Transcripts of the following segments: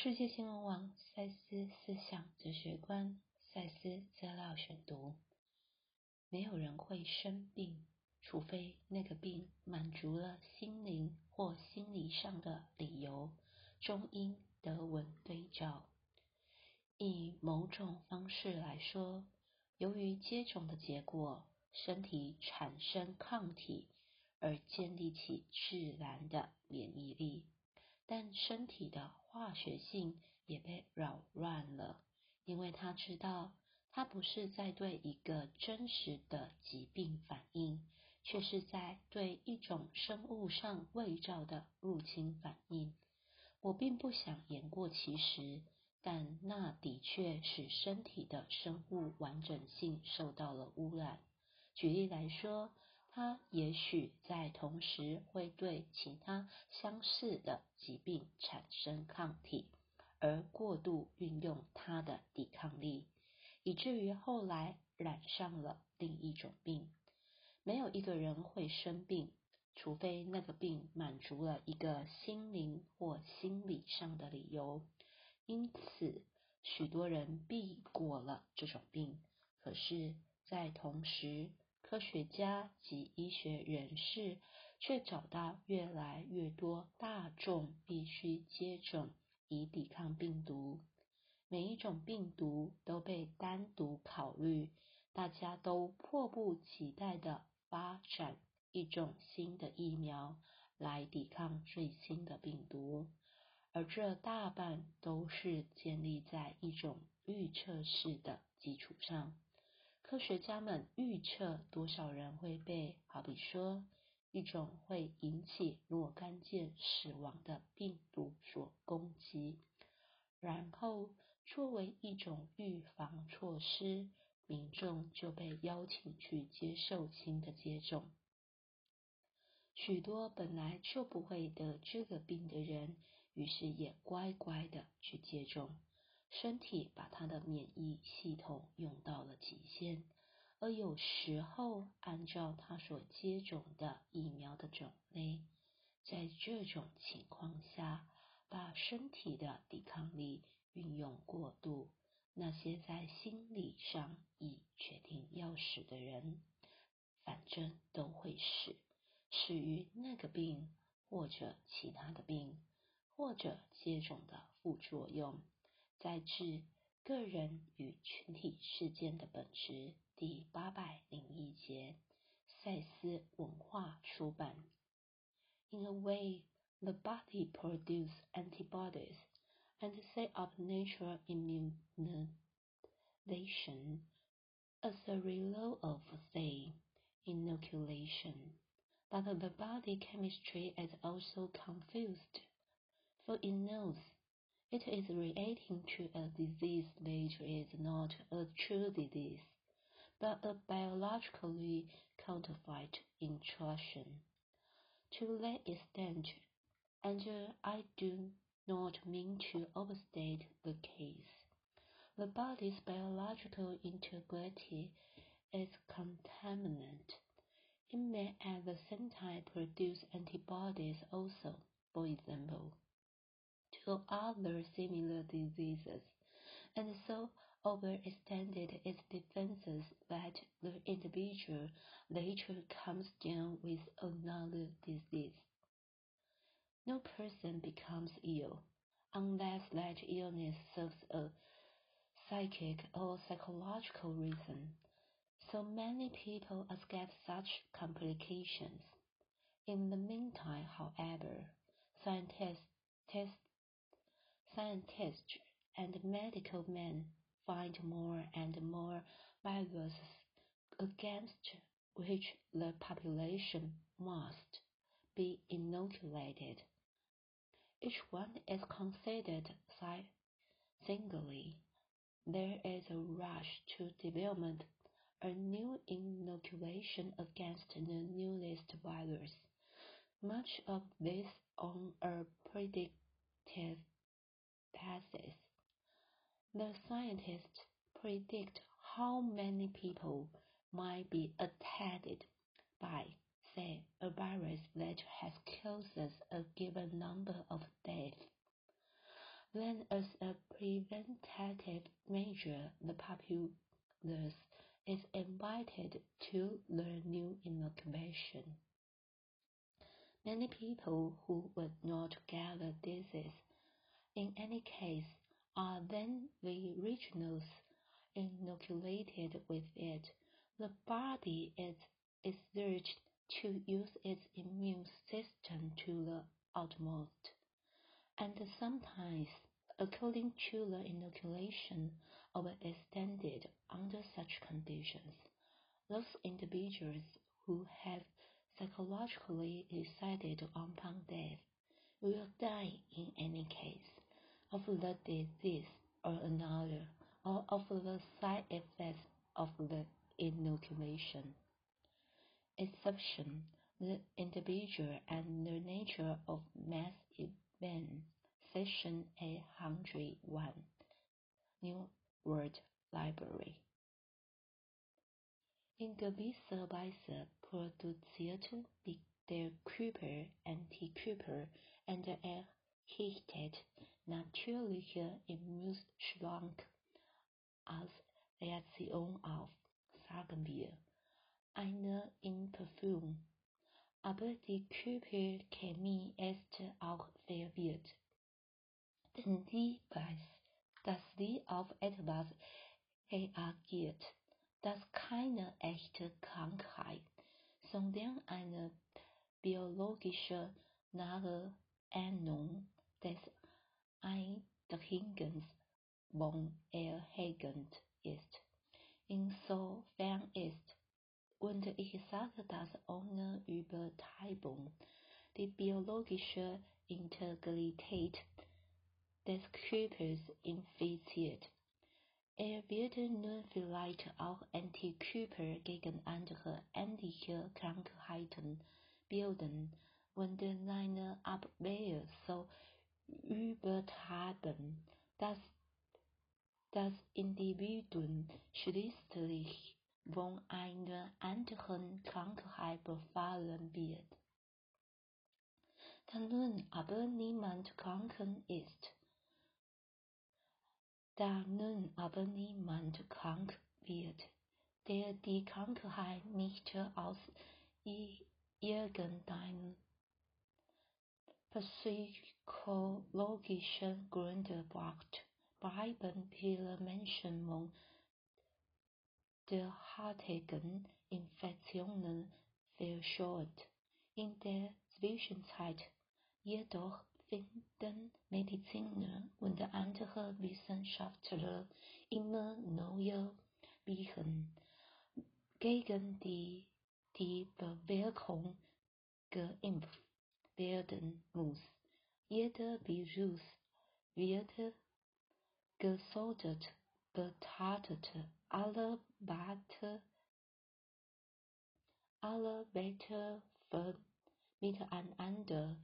世界新闻网赛斯思想哲学观赛斯资料选读：没有人会生病，除非那个病满足了心灵或心理上的理由。中英德文对照。以某种方式来说，由于接种的结果，身体产生抗体，而建立起自然的免疫力。但身体的化学性也被扰乱了，因为他知道，他不是在对一个真实的疾病反应，却是在对一种生物上伪造的入侵反应。我并不想言过其实。但那的确使身体的生物完整性受到了污染。举例来说，他也许在同时会对其他相似的疾病产生抗体，而过度运用他的抵抗力，以至于后来染上了另一种病。没有一个人会生病，除非那个病满足了一个心灵或心理上的理由。因此，许多人避过了这种病。可是，在同时，科学家及医学人士却找到越来越多大众必须接种以抵抗病毒。每一种病毒都被单独考虑，大家都迫不及待的发展一种新的疫苗来抵抗最新的病毒。而这大半都是建立在一种预测式的基础上。科学家们预测多少人会被，好比说，一种会引起若干件死亡的病毒所攻击，然后作为一种预防措施，民众就被邀请去接受新的接种。许多本来就不会得这个病的人。于是也乖乖的去接种，身体把他的免疫系统用到了极限，而有时候按照他所接种的疫苗的种类，在这种情况下，把身体的抵抗力运用过度，那些在心理上已决定要死的人，反正都会死，死于那个病或者其他的病。或者接种的副作用，在治个人与群体事件的本质第八百零一节，赛斯文化出版。In a way, the body produces antibodies and set up natural immunization as a result of, say, inoculation. But the body chemistry is also confused for it knows it is relating to a disease which is not a true disease, but a biologically counterfeit intrusion. To that extent, and I do not mean to overstate the case, the body's biological integrity is contaminant. It may at the same time produce antibodies also, for example to other similar diseases, and so overextended its defenses that the individual later comes down with another disease. No person becomes ill unless that illness serves a psychic or psychological reason. So many people escape such complications. In the meantime, however, scientists test Scientists and medical men find more and more viruses against which the population must be inoculated. Each one is considered singly. There is a rush to develop a new inoculation against the newest virus. Much of this on a predictive passes. The scientists predict how many people might be attacked by, say, a virus that has causes a given number of deaths. then as a preventative measure, the populace is invited to learn new inoculation. Many people who would not gather disease in any case are then the originals inoculated with it. The body is urged to use its immune system to the utmost, and sometimes, according to the inoculation overextended under such conditions, those individuals who have psychologically decided upon death will die in any case of the disease or another, or of the side effects of the inoculation. Exception the individual and the nature of mass event. Section 801. New World Library. In gewisser Weise produziert der Körper Antikörper und errichtet natürliche Immunschwank als Reaktion auf, sagen wir, eine Infektion. Aber die Körperchemie ist auch verwirrt, denn sie weiß, dass sie auf etwas reagiert, das keine echte Krankheit, sondern eine biologische Naherennung des Eindringens erregend ist. Insofern ist, und ich sage das ohne Übertreibung, die biologische Integrität des Körpers infiziert. Er wird nun vielleicht auch Antikörper gegen andere ähnliche Krankheiten bilden und seine Abwehr so übertreiben, dass das Individuum schließlich von einer anderen Krankheit befallen wird. Da nun aber niemand krank ist, da nun aber niemand krank wird, der die Krankheit nicht aus irgendeinem psychologischen Gründe braucht, bleiben viele Menschen von derartigen Infektionen verschont. In der Zwischenzeit jedoch finden Mediziner und andere Wissenschaftler immer neue Wegen, gegen die die Bewirkung geimpft werden muss. Jeder Virus wird gesortet betrachtet, alle Werte, alle Werte miteinander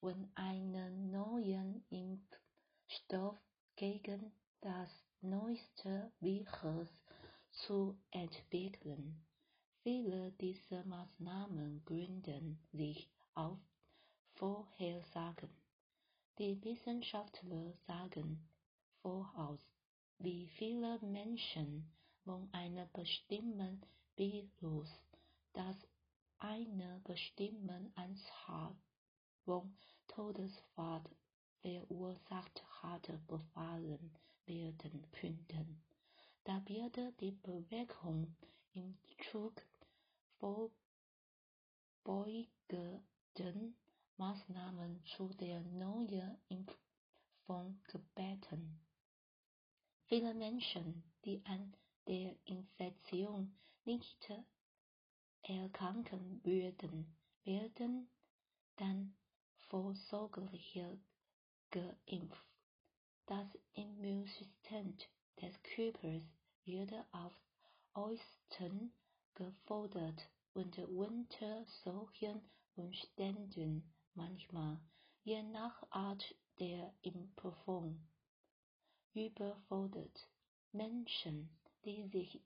und einen neuen Impfstoff gegen das neueste Virus zu entwickeln. Viele dieser Maßnahmen gründen sich auf Vorhersagen. Die Wissenschaftler sagen voraus, wie viele Menschen von einem bestimmten Virus, das eine bestimmte Anzahl von Todesfall verursacht hatte, befallen werden könnten. Da wird die Bewegung im Zug vorbeugenden Maßnahmen zu der neuen Impfung gebeten. Viele Menschen, die an der Infektion nicht erkranken würden, werden dann vorsorglich geimpft. Das Immunsystem des Körpers wird auf äußersten gefordert und unter solchen Umständen manchmal, je nach Art der Impfung, überfordert. Menschen, die sich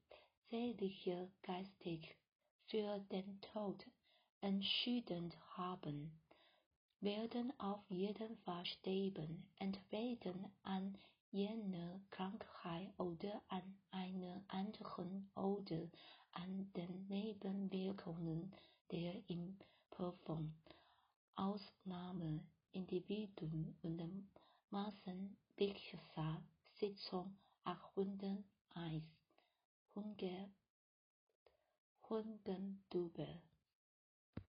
seelisch geistig für den Tod entschieden haben, werden auf jeden Fall sterben, entweder an jener Krankheit oder an einer anderen oder an den Nebenwirkungen der Impfung. Ausnahme, Individuen und Massen Belshazzar, Sitzung 801, Hundert, Hundentübel.